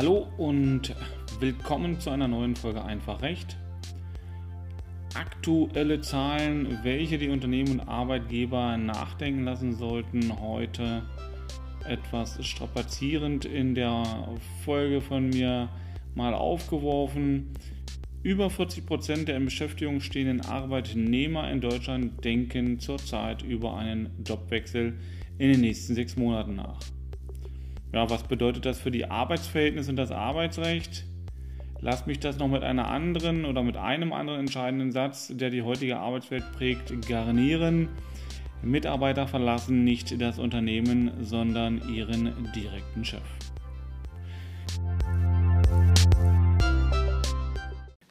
Hallo und willkommen zu einer neuen Folge Einfach Recht. Aktuelle Zahlen, welche die Unternehmen und Arbeitgeber nachdenken lassen sollten, heute etwas strapazierend in der Folge von mir mal aufgeworfen. Über 40 Prozent der in Beschäftigung stehenden Arbeitnehmer in Deutschland denken zurzeit über einen Jobwechsel in den nächsten sechs Monaten nach. Ja, was bedeutet das für die Arbeitsverhältnisse und das Arbeitsrecht? Lass mich das noch mit einer anderen oder mit einem anderen entscheidenden Satz, der die heutige Arbeitswelt prägt, garnieren. Mitarbeiter verlassen nicht das Unternehmen, sondern ihren direkten Chef.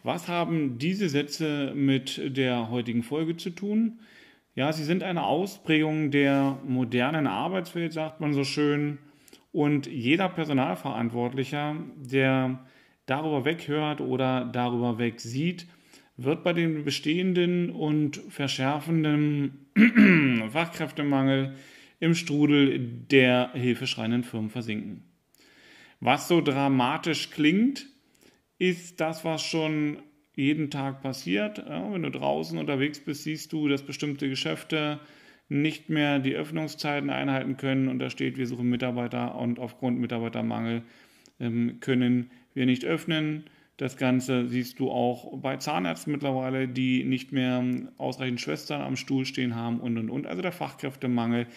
Was haben diese Sätze mit der heutigen Folge zu tun? Ja, sie sind eine Ausprägung der modernen Arbeitswelt, sagt man so schön. Und jeder Personalverantwortlicher, der darüber weghört oder darüber wegsieht, wird bei dem bestehenden und verschärfenden Fachkräftemangel im Strudel der hilfeschreienden Firmen versinken. Was so dramatisch klingt, ist das, was schon jeden Tag passiert. Ja, wenn du draußen unterwegs bist, siehst du, dass bestimmte Geschäfte nicht mehr die Öffnungszeiten einhalten können und da steht, wir suchen Mitarbeiter und aufgrund Mitarbeitermangel ähm, können wir nicht öffnen. Das Ganze siehst du auch bei Zahnärzten mittlerweile, die nicht mehr ausreichend Schwestern am Stuhl stehen haben und und und. Also der Fachkräftemangel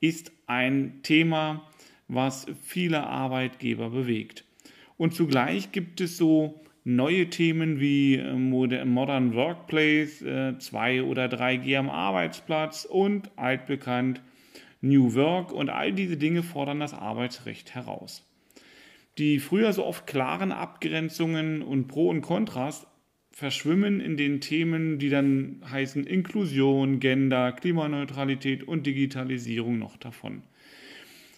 ist ein Thema, was viele Arbeitgeber bewegt. Und zugleich gibt es so neue Themen wie äh, Modern Workplace, 2 äh, oder 3G am Arbeitsplatz und altbekannt New Work und all diese Dinge fordern das Arbeitsrecht heraus. Die früher so oft klaren Abgrenzungen und Pro und Kontras verschwimmen in den Themen, die dann heißen Inklusion, Gender, Klimaneutralität und Digitalisierung noch davon.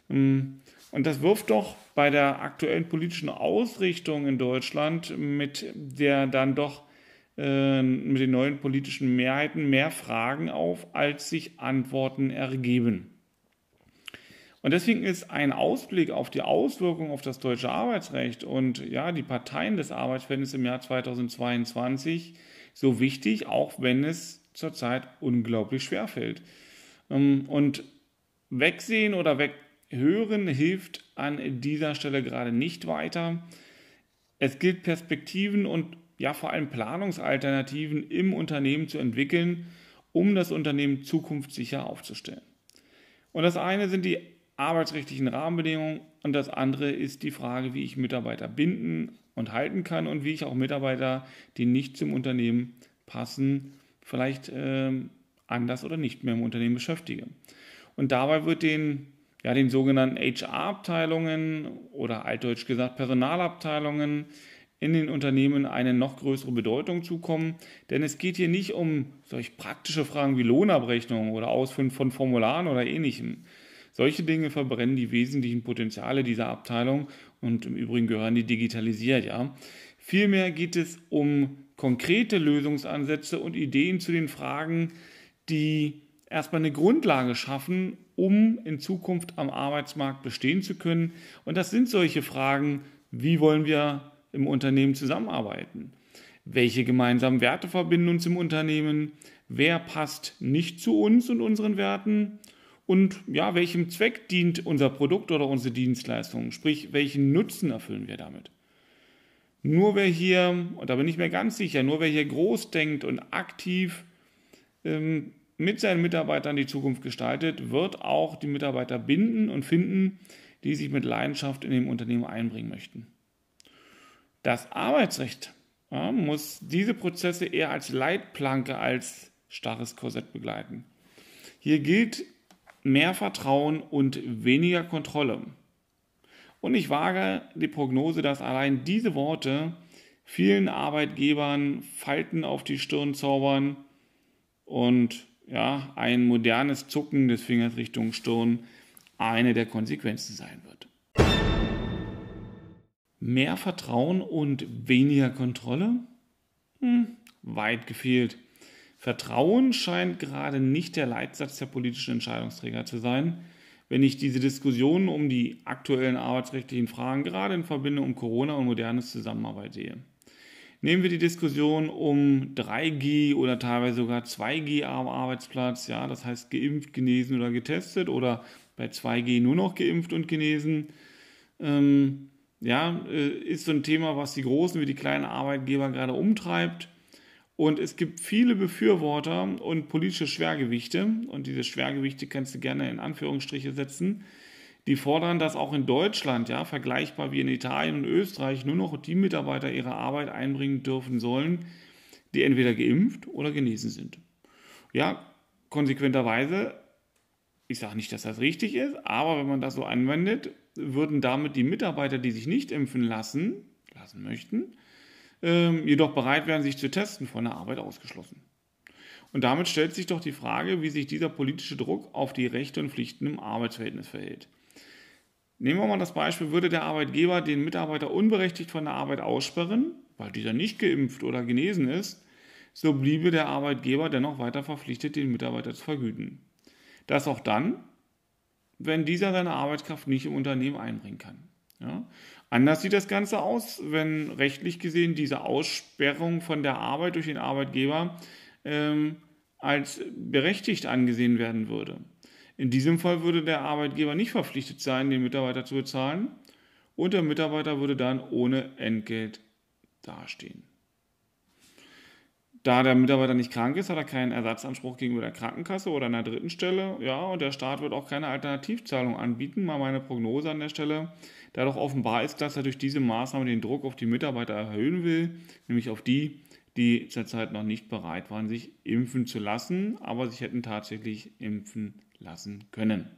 Ähm, und das wirft doch bei der aktuellen politischen Ausrichtung in Deutschland mit der dann doch äh, mit den neuen politischen Mehrheiten mehr Fragen auf, als sich Antworten ergeben. Und deswegen ist ein Ausblick auf die Auswirkungen auf das deutsche Arbeitsrecht und ja, die Parteien des Arbeitsverhältnisses im Jahr 2022 so wichtig, auch wenn es zurzeit unglaublich schwer fällt. Ähm, und wegsehen oder weg Hören hilft an dieser Stelle gerade nicht weiter. Es gilt Perspektiven und ja vor allem Planungsalternativen im Unternehmen zu entwickeln, um das Unternehmen zukunftssicher aufzustellen. Und das eine sind die arbeitsrechtlichen Rahmenbedingungen und das andere ist die Frage, wie ich Mitarbeiter binden und halten kann und wie ich auch Mitarbeiter, die nicht zum Unternehmen passen, vielleicht äh, anders oder nicht mehr im Unternehmen beschäftige. Und dabei wird den ja, den sogenannten HR-Abteilungen oder altdeutsch gesagt Personalabteilungen in den Unternehmen eine noch größere Bedeutung zukommen. Denn es geht hier nicht um solch praktische Fragen wie Lohnabrechnung oder Ausfüllen von Formularen oder ähnlichem. Solche Dinge verbrennen die wesentlichen Potenziale dieser Abteilung und im Übrigen gehören die digitalisiert, ja. Vielmehr geht es um konkrete Lösungsansätze und Ideen zu den Fragen, die erstmal eine Grundlage schaffen, um in Zukunft am Arbeitsmarkt bestehen zu können. Und das sind solche Fragen, wie wollen wir im Unternehmen zusammenarbeiten? Welche gemeinsamen Werte verbinden uns im Unternehmen? Wer passt nicht zu uns und unseren Werten? Und ja, welchem Zweck dient unser Produkt oder unsere Dienstleistung? Sprich, welchen Nutzen erfüllen wir damit? Nur wer hier, und da bin ich mir ganz sicher, nur wer hier groß denkt und aktiv ähm, mit seinen Mitarbeitern die Zukunft gestaltet, wird auch die Mitarbeiter binden und finden, die sich mit Leidenschaft in dem Unternehmen einbringen möchten. Das Arbeitsrecht ja, muss diese Prozesse eher als Leitplanke als starres Korsett begleiten. Hier gilt mehr Vertrauen und weniger Kontrolle. Und ich wage die Prognose, dass allein diese Worte vielen Arbeitgebern Falten auf die Stirn zaubern und ja, ein modernes Zucken des Fingers Richtung Stirn eine der Konsequenzen sein wird. Mehr Vertrauen und weniger Kontrolle? Hm, weit gefehlt. Vertrauen scheint gerade nicht der Leitsatz der politischen Entscheidungsträger zu sein, wenn ich diese Diskussionen um die aktuellen arbeitsrechtlichen Fragen gerade in Verbindung um Corona und modernes Zusammenarbeit sehe. Nehmen wir die Diskussion um 3G oder teilweise sogar 2G am Arbeitsplatz, ja, das heißt geimpft, genesen oder getestet oder bei 2G nur noch geimpft und genesen. Ähm, ja, äh, ist so ein Thema, was die großen wie die kleinen Arbeitgeber gerade umtreibt. Und es gibt viele Befürworter und politische Schwergewichte, und diese Schwergewichte kannst du gerne in Anführungsstriche setzen, die fordern, dass auch in Deutschland, ja, vergleichbar wie in Italien und Österreich, nur noch die Mitarbeiter ihre Arbeit einbringen dürfen sollen, die entweder geimpft oder genesen sind. Ja, konsequenterweise, ich sage nicht, dass das richtig ist, aber wenn man das so anwendet, würden damit die Mitarbeiter, die sich nicht impfen lassen, lassen möchten, ähm, jedoch bereit wären, sich zu testen, von der Arbeit ausgeschlossen. Und damit stellt sich doch die Frage, wie sich dieser politische Druck auf die Rechte und Pflichten im Arbeitsverhältnis verhält. Nehmen wir mal das Beispiel, würde der Arbeitgeber den Mitarbeiter unberechtigt von der Arbeit aussperren, weil dieser nicht geimpft oder genesen ist, so bliebe der Arbeitgeber dennoch weiter verpflichtet, den Mitarbeiter zu vergüten. Das auch dann, wenn dieser seine Arbeitskraft nicht im Unternehmen einbringen kann. Ja? Anders sieht das Ganze aus, wenn rechtlich gesehen diese Aussperrung von der Arbeit durch den Arbeitgeber ähm, als berechtigt angesehen werden würde. In diesem Fall würde der Arbeitgeber nicht verpflichtet sein, den Mitarbeiter zu bezahlen und der Mitarbeiter würde dann ohne Entgelt dastehen. Da der Mitarbeiter nicht krank ist, hat er keinen Ersatzanspruch gegenüber der Krankenkasse oder einer dritten Stelle. Ja, und der Staat wird auch keine Alternativzahlung anbieten. Mal meine Prognose an der Stelle. Da doch offenbar ist, dass er durch diese Maßnahme den Druck auf die Mitarbeiter erhöhen will, nämlich auf die, die zurzeit noch nicht bereit waren, sich impfen zu lassen, aber sich hätten tatsächlich impfen lassen können.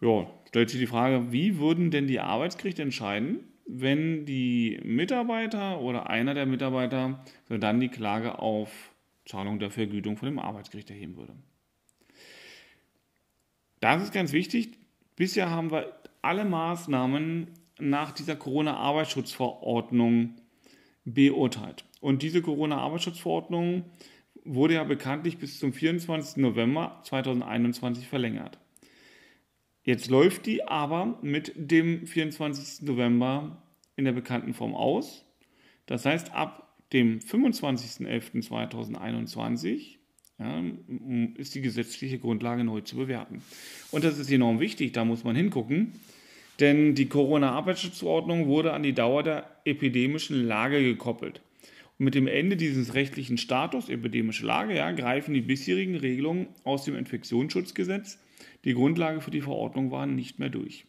Ja, stellt sich die Frage, wie würden denn die Arbeitsgerichte entscheiden, wenn die Mitarbeiter oder einer der Mitarbeiter dann die Klage auf Zahlung der Vergütung von dem Arbeitsgericht erheben würde? Das ist ganz wichtig. Bisher haben wir alle Maßnahmen nach dieser Corona-Arbeitsschutzverordnung beurteilt. Und diese Corona-Arbeitsschutzverordnung wurde ja bekanntlich bis zum 24. November 2021 verlängert. Jetzt läuft die aber mit dem 24. November in der bekannten Form aus. Das heißt, ab dem 25.11.2021 ja, ist die gesetzliche Grundlage neu zu bewerten. Und das ist enorm wichtig, da muss man hingucken, denn die Corona-Arbeitsschutzverordnung wurde an die Dauer der epidemischen Lage gekoppelt. Mit dem Ende dieses rechtlichen Status, epidemische Lage, ja, greifen die bisherigen Regelungen aus dem Infektionsschutzgesetz, die Grundlage für die Verordnung waren, nicht mehr durch.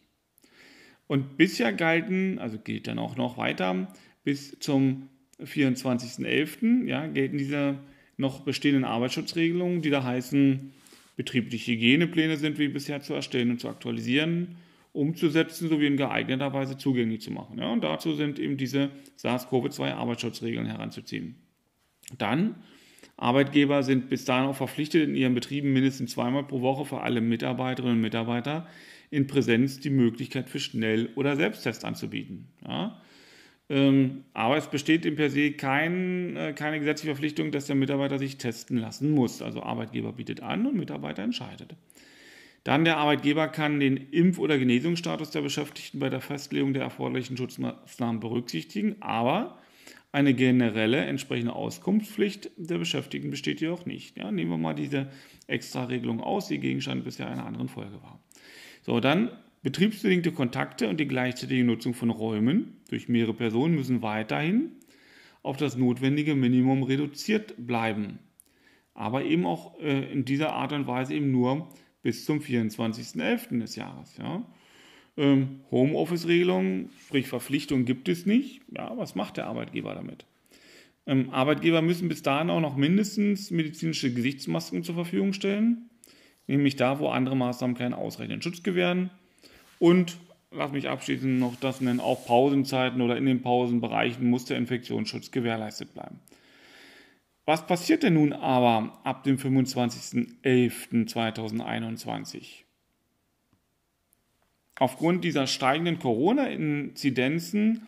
Und bisher galten, also gilt dann auch noch weiter, bis zum 24.11. Ja, gelten diese noch bestehenden Arbeitsschutzregelungen, die da heißen, betriebliche Hygienepläne sind wie bisher zu erstellen und zu aktualisieren, umzusetzen sowie in geeigneter Weise zugänglich zu machen. Ja, und dazu sind eben diese SARS-CoV-2 Arbeitsschutzregeln heranzuziehen. Dann, Arbeitgeber sind bis dahin auch verpflichtet, in ihren Betrieben mindestens zweimal pro Woche für alle Mitarbeiterinnen und Mitarbeiter in Präsenz die Möglichkeit für Schnell- oder Selbsttest anzubieten. Ja, ähm, aber es besteht im per se kein, äh, keine gesetzliche Verpflichtung, dass der Mitarbeiter sich testen lassen muss. Also Arbeitgeber bietet an und Mitarbeiter entscheidet. Dann der Arbeitgeber kann den Impf- oder Genesungsstatus der Beschäftigten bei der Festlegung der erforderlichen Schutzmaßnahmen berücksichtigen, aber eine generelle entsprechende Auskunftspflicht der Beschäftigten besteht jedoch nicht. Ja, nehmen wir mal diese Extraregelung aus, die Gegenstand bisher einer anderen Folge war. So, dann betriebsbedingte Kontakte und die gleichzeitige Nutzung von Räumen durch mehrere Personen müssen weiterhin auf das notwendige Minimum reduziert bleiben. Aber eben auch äh, in dieser Art und Weise eben nur bis zum 24.11. des Jahres. Ja. Ähm, Homeoffice-Regelung, sprich Verpflichtung gibt es nicht. Ja, was macht der Arbeitgeber damit? Ähm, Arbeitgeber müssen bis dahin auch noch mindestens medizinische Gesichtsmasken zur Verfügung stellen, nämlich da, wo andere Maßnahmen keinen ausreichenden Schutz gewähren. Und lass mich abschließend noch das nennen, auch Pausenzeiten oder in den Pausenbereichen muss der Infektionsschutz gewährleistet bleiben. Was passiert denn nun aber ab dem 25.11.2021? Aufgrund dieser steigenden Corona-Inzidenzen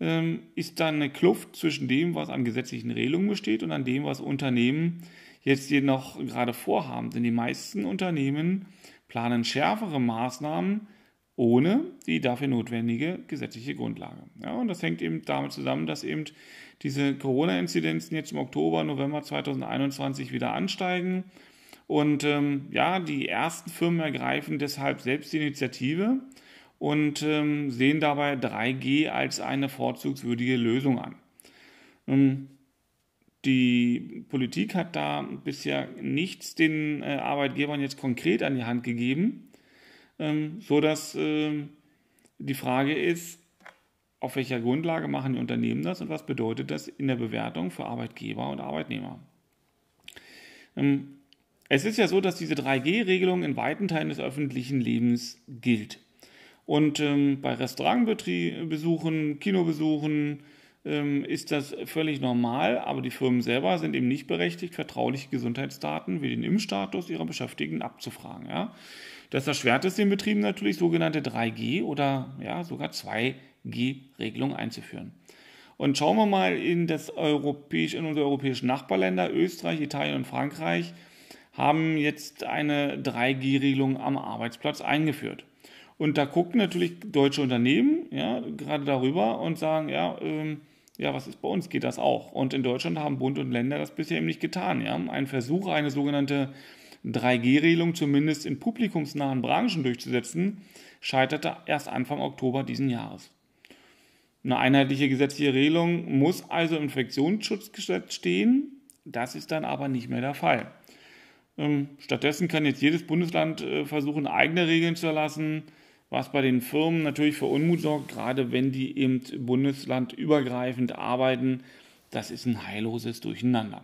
ähm, ist dann eine Kluft zwischen dem, was an gesetzlichen Regelungen besteht und an dem, was Unternehmen jetzt hier noch gerade vorhaben. Denn die meisten Unternehmen planen schärfere Maßnahmen ohne die dafür notwendige gesetzliche Grundlage. Ja, und das hängt eben damit zusammen, dass eben diese Corona-Inzidenzen jetzt im Oktober, November 2021 wieder ansteigen. Und ähm, ja, die ersten Firmen ergreifen deshalb selbst die Initiative und ähm, sehen dabei 3G als eine vorzugswürdige Lösung an. Ähm, die Politik hat da bisher nichts den äh, Arbeitgebern jetzt konkret an die Hand gegeben, ähm, so dass äh, die Frage ist, auf welcher Grundlage machen die Unternehmen das und was bedeutet das in der Bewertung für Arbeitgeber und Arbeitnehmer. Ähm, es ist ja so, dass diese 3G-Regelung in weiten Teilen des öffentlichen Lebens gilt. Und ähm, bei Restaurantbesuchen, Kinobesuchen, ähm, ist das völlig normal, aber die Firmen selber sind eben nicht berechtigt, vertrauliche Gesundheitsdaten wie den Impfstatus ihrer Beschäftigten abzufragen. Ja? Das erschwert es den Betrieben natürlich, sogenannte 3G oder ja, sogar 2G-Regelungen einzuführen. Und schauen wir mal in, das europäisch, in unsere europäischen Nachbarländer, Österreich, Italien und Frankreich, haben jetzt eine 3G-Regelung am Arbeitsplatz eingeführt. Und da gucken natürlich deutsche Unternehmen ja, gerade darüber und sagen, ja, ähm, ja, was ist bei uns? Geht das auch? Und in Deutschland haben Bund und Länder das bisher eben nicht getan. Ja? Ein Versuch, eine sogenannte 3G-Regelung zumindest in publikumsnahen Branchen durchzusetzen, scheiterte erst Anfang Oktober diesen Jahres. Eine einheitliche gesetzliche Regelung muss also im Infektionsschutzgesetz stehen. Das ist dann aber nicht mehr der Fall. Ähm, stattdessen kann jetzt jedes Bundesland äh, versuchen, eigene Regeln zu erlassen was bei den Firmen natürlich für Unmut sorgt, gerade wenn die eben bundeslandübergreifend arbeiten. Das ist ein heilloses Durcheinander.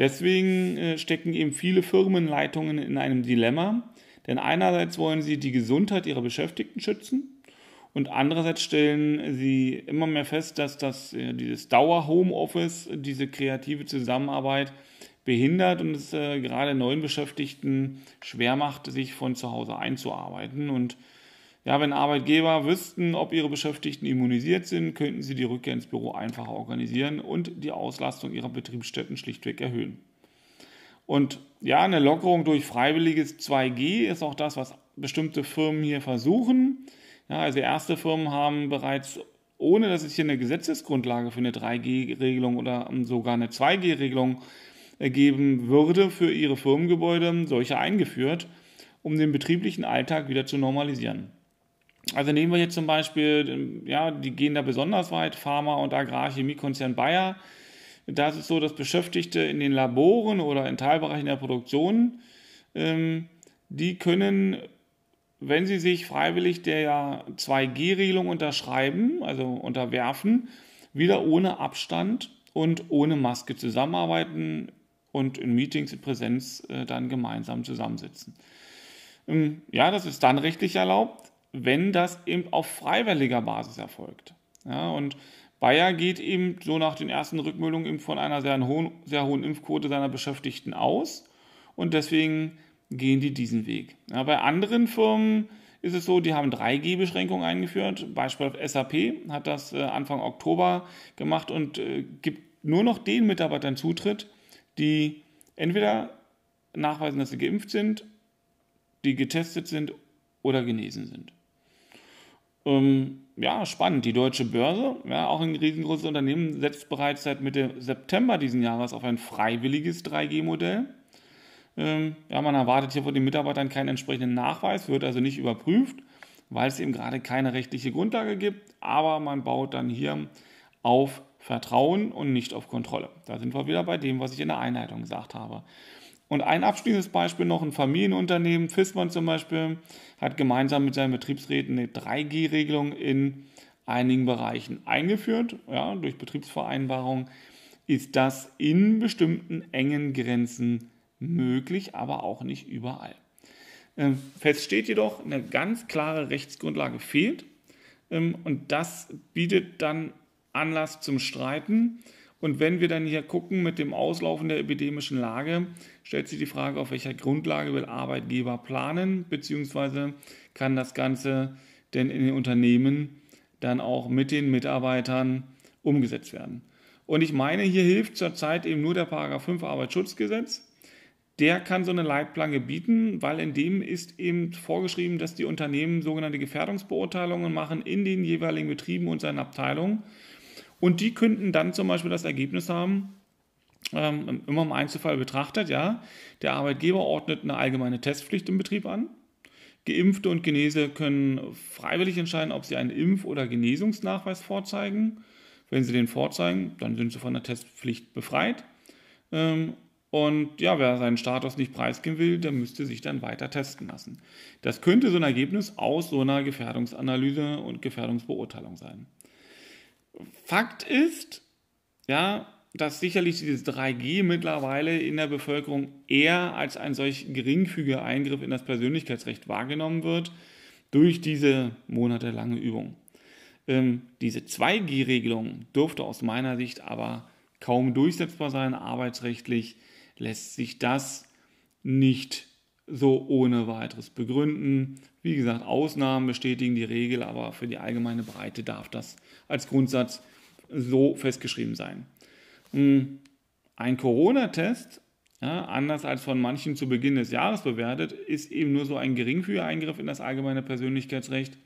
Deswegen äh, stecken eben viele Firmenleitungen in einem Dilemma, denn einerseits wollen sie die Gesundheit ihrer Beschäftigten schützen und andererseits stellen sie immer mehr fest, dass das, äh, dieses Dauer-Homeoffice, diese kreative Zusammenarbeit behindert und es äh, gerade neuen Beschäftigten schwer macht, sich von zu Hause einzuarbeiten. Und ja, wenn Arbeitgeber wüssten, ob ihre Beschäftigten immunisiert sind, könnten sie die Rückkehr ins Büro einfacher organisieren und die Auslastung ihrer Betriebsstätten schlichtweg erhöhen. Und ja, eine Lockerung durch freiwilliges 2G ist auch das, was bestimmte Firmen hier versuchen. Ja, also erste Firmen haben bereits, ohne dass es hier eine Gesetzesgrundlage für eine 3G-Regelung oder sogar eine 2G-Regelung geben würde, für ihre Firmengebäude solche eingeführt, um den betrieblichen Alltag wieder zu normalisieren. Also nehmen wir jetzt zum Beispiel, ja, die gehen da besonders weit, Pharma- und Agrarchemiekonzern Bayer. Da ist es so, dass Beschäftigte in den Laboren oder in Teilbereichen der Produktion, ähm, die können, wenn sie sich freiwillig der 2G-Regelung unterschreiben, also unterwerfen, wieder ohne Abstand und ohne Maske zusammenarbeiten und in Meetings in Präsenz äh, dann gemeinsam zusammensitzen. Ähm, ja, das ist dann rechtlich erlaubt wenn das eben auf freiwilliger Basis erfolgt. Ja, und Bayer geht eben so nach den ersten Rückmeldungen eben von einer sehr hohen, sehr hohen Impfquote seiner Beschäftigten aus und deswegen gehen die diesen Weg. Ja, bei anderen Firmen ist es so, die haben 3G-Beschränkungen eingeführt. Beispiel SAP hat das äh, Anfang Oktober gemacht und äh, gibt nur noch den Mitarbeitern Zutritt, die entweder nachweisen, dass sie geimpft sind, die getestet sind oder genesen sind. Ähm, ja, spannend. Die deutsche Börse, ja, auch ein riesengroßes Unternehmen, setzt bereits seit Mitte September diesen Jahres auf ein freiwilliges 3G-Modell. Ähm, ja, man erwartet hier von den Mitarbeitern keinen entsprechenden Nachweis, wird also nicht überprüft, weil es eben gerade keine rechtliche Grundlage gibt. Aber man baut dann hier auf Vertrauen und nicht auf Kontrolle. Da sind wir wieder bei dem, was ich in der Einleitung gesagt habe. Und ein abschließendes Beispiel noch, ein Familienunternehmen, Fissmann zum Beispiel, hat gemeinsam mit seinen Betriebsräten eine 3G-Regelung in einigen Bereichen eingeführt. Ja, durch Betriebsvereinbarung ist das in bestimmten engen Grenzen möglich, aber auch nicht überall. Ähm, fest steht jedoch, eine ganz klare Rechtsgrundlage fehlt ähm, und das bietet dann Anlass zum Streiten. Und wenn wir dann hier gucken mit dem Auslaufen der epidemischen Lage, stellt sich die Frage, auf welcher Grundlage will Arbeitgeber planen, beziehungsweise kann das Ganze denn in den Unternehmen dann auch mit den Mitarbeitern umgesetzt werden. Und ich meine, hier hilft zurzeit eben nur der Paragraph 5 Arbeitsschutzgesetz, der kann so eine Leitplanke bieten, weil in dem ist eben vorgeschrieben, dass die Unternehmen sogenannte Gefährdungsbeurteilungen machen in den jeweiligen Betrieben und seinen Abteilungen. Und die könnten dann zum Beispiel das Ergebnis haben, ähm, immer im Einzelfall betrachtet, ja, der Arbeitgeber ordnet eine allgemeine Testpflicht im Betrieb an. Geimpfte und Genese können freiwillig entscheiden, ob sie einen Impf- oder Genesungsnachweis vorzeigen. Wenn sie den vorzeigen, dann sind sie von der Testpflicht befreit. Ähm, und ja, wer seinen Status nicht preisgeben will, der müsste sich dann weiter testen lassen. Das könnte so ein Ergebnis aus so einer Gefährdungsanalyse und Gefährdungsbeurteilung sein. Fakt ist, ja, dass sicherlich dieses 3G mittlerweile in der Bevölkerung eher als ein solch geringfügiger Eingriff in das Persönlichkeitsrecht wahrgenommen wird durch diese monatelange Übung. Ähm, diese 2G-Regelung dürfte aus meiner Sicht aber kaum durchsetzbar sein, arbeitsrechtlich lässt sich das nicht so ohne weiteres begründen. Wie gesagt, Ausnahmen bestätigen die Regel, aber für die allgemeine Breite darf das als Grundsatz so festgeschrieben sein. Hm, ein Corona-Test, ja, anders als von manchen zu Beginn des Jahres bewertet, ist eben nur so ein geringfügiger Eingriff in das allgemeine Persönlichkeitsrecht.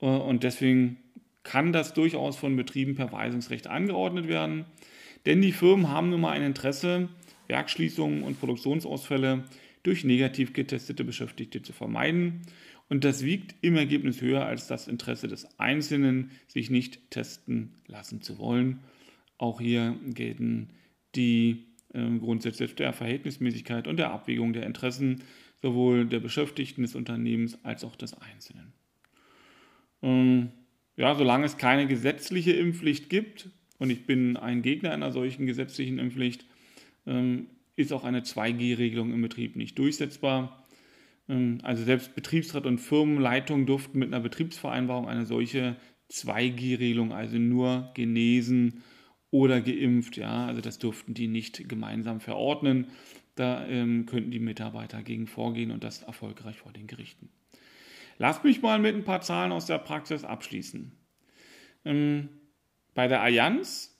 Äh, und deswegen kann das durchaus von Betrieben per Weisungsrecht angeordnet werden. Denn die Firmen haben nun mal ein Interesse, Werkschließungen und Produktionsausfälle durch negativ getestete Beschäftigte zu vermeiden. Und das wiegt im Ergebnis höher als das Interesse des Einzelnen, sich nicht testen lassen zu wollen. Auch hier gelten die äh, Grundsätze der Verhältnismäßigkeit und der Abwägung der Interessen sowohl der Beschäftigten des Unternehmens als auch des Einzelnen. Ähm, ja, solange es keine gesetzliche Impfpflicht gibt, und ich bin ein Gegner einer solchen gesetzlichen Impfpflicht, ähm, ist auch eine 2G-Regelung im Betrieb nicht durchsetzbar. Ähm, also selbst Betriebsrat und Firmenleitung durften mit einer Betriebsvereinbarung eine solche 2G-Regelung, also nur genesen oder geimpft, ja, also das durften die nicht gemeinsam verordnen. Da ähm, könnten die Mitarbeiter gegen vorgehen und das erfolgreich vor den Gerichten. Lasst mich mal mit ein paar Zahlen aus der Praxis abschließen. Ähm, bei der Allianz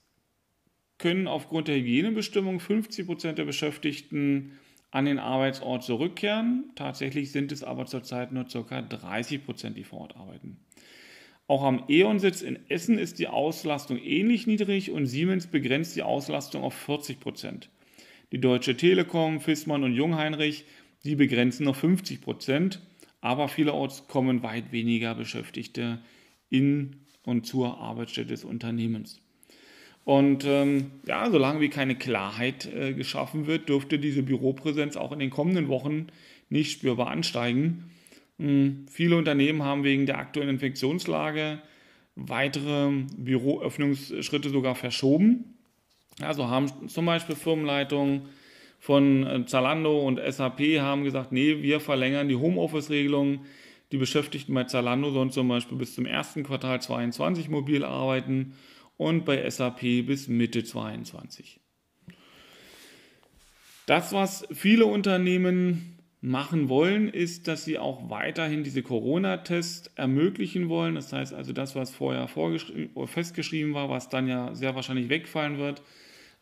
können aufgrund der Hygienebestimmung 50 Prozent der Beschäftigten an den Arbeitsort zurückkehren. Tatsächlich sind es aber zurzeit nur ca. 30 Prozent, die vor Ort arbeiten. Auch am E.ON-Sitz in Essen ist die Auslastung ähnlich niedrig und Siemens begrenzt die Auslastung auf 40 Prozent. Die Deutsche Telekom, Fissmann und Jungheinrich, die begrenzen auf 50 Prozent, aber vielerorts kommen weit weniger Beschäftigte in und zur Arbeitsstätte des Unternehmens. Und ähm, ja, solange wie keine Klarheit äh, geschaffen wird, dürfte diese Büropräsenz auch in den kommenden Wochen nicht spürbar ansteigen. Ähm, viele Unternehmen haben wegen der aktuellen Infektionslage weitere Büroöffnungsschritte sogar verschoben. Also haben zum Beispiel Firmenleitungen von äh, Zalando und SAP haben gesagt, nee, wir verlängern die Homeoffice-Regelung. Die Beschäftigten bei Zalando sollen zum Beispiel bis zum ersten Quartal 2022 mobil arbeiten und bei SAP bis Mitte 22. Das, was viele Unternehmen machen wollen, ist, dass sie auch weiterhin diese Corona-Tests ermöglichen wollen. Das heißt also, das, was vorher festgeschrieben war, was dann ja sehr wahrscheinlich wegfallen wird,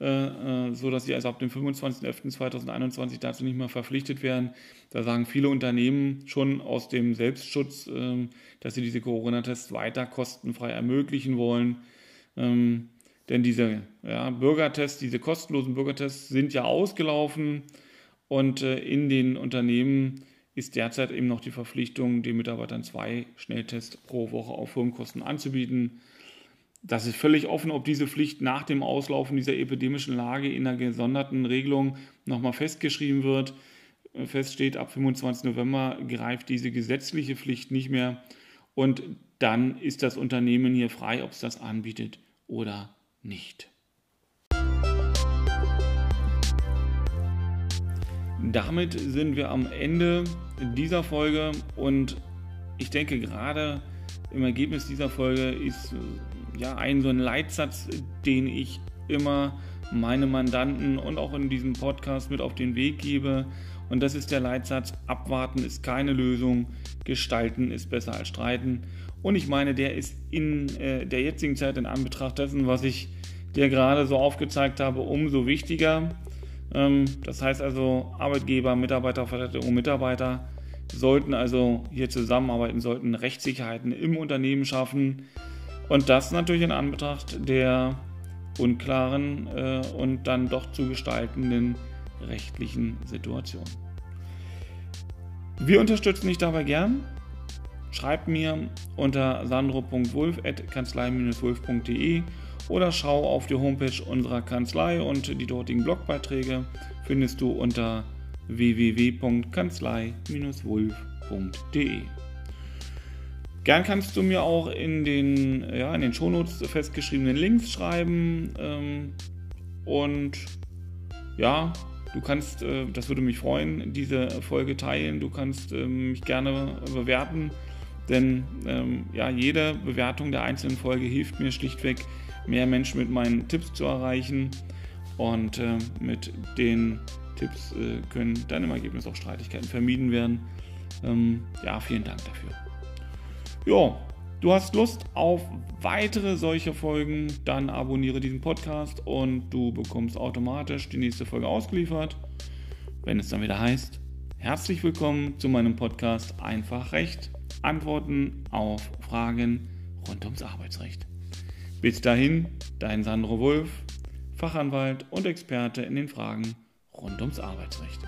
äh, äh, so dass sie also ab dem 25.11.2021 dazu nicht mehr verpflichtet werden. Da sagen viele Unternehmen schon aus dem Selbstschutz, äh, dass sie diese Corona-Tests weiter kostenfrei ermöglichen wollen. Ähm, denn diese ja, Bürgertests, diese kostenlosen Bürgertests sind ja ausgelaufen und äh, in den Unternehmen ist derzeit eben noch die Verpflichtung, den Mitarbeitern zwei Schnelltests pro Woche auf Firmenkosten anzubieten. Das ist völlig offen, ob diese Pflicht nach dem Auslaufen dieser epidemischen Lage in einer gesonderten Regelung nochmal festgeschrieben wird. Feststeht, ab 25. November greift diese gesetzliche Pflicht nicht mehr und dann ist das Unternehmen hier frei, ob es das anbietet oder nicht. Damit sind wir am Ende dieser Folge und ich denke gerade im Ergebnis dieser Folge ist ja ein so ein Leitsatz, den ich immer meine Mandanten und auch in diesem Podcast mit auf den Weg gebe. Und das ist der Leitsatz, abwarten ist keine Lösung, gestalten ist besser als streiten. Und ich meine, der ist in äh, der jetzigen Zeit in Anbetracht dessen, was ich dir gerade so aufgezeigt habe, umso wichtiger. Ähm, das heißt also, Arbeitgeber, Mitarbeitervertreter und Mitarbeiter sollten also hier zusammenarbeiten, sollten Rechtssicherheiten im Unternehmen schaffen. Und das natürlich in Anbetracht der unklaren äh, und dann doch zu gestaltenden rechtlichen Situation. Wir unterstützen dich dabei gern. Schreib mir unter sandro.wulf.kanzlei-wulf.de oder schau auf die Homepage unserer Kanzlei und die dortigen Blogbeiträge findest du unter www.kanzlei-wulf.de. Gern kannst du mir auch in den, ja, in den Shownotes festgeschriebenen Links schreiben ähm, und ja, Du kannst, äh, das würde mich freuen, diese Folge teilen. Du kannst ähm, mich gerne bewerten, denn ähm, ja, jede Bewertung der einzelnen Folge hilft mir schlichtweg, mehr Menschen mit meinen Tipps zu erreichen. Und äh, mit den Tipps äh, können dann im Ergebnis auch Streitigkeiten vermieden werden. Ähm, ja, vielen Dank dafür. Ja, Du hast Lust auf weitere solcher Folgen, dann abonniere diesen Podcast und du bekommst automatisch die nächste Folge ausgeliefert, wenn es dann wieder heißt, herzlich willkommen zu meinem Podcast Einfach Recht, Antworten auf Fragen rund ums Arbeitsrecht. Bis dahin, dein Sandro Wulf, Fachanwalt und Experte in den Fragen rund ums Arbeitsrecht.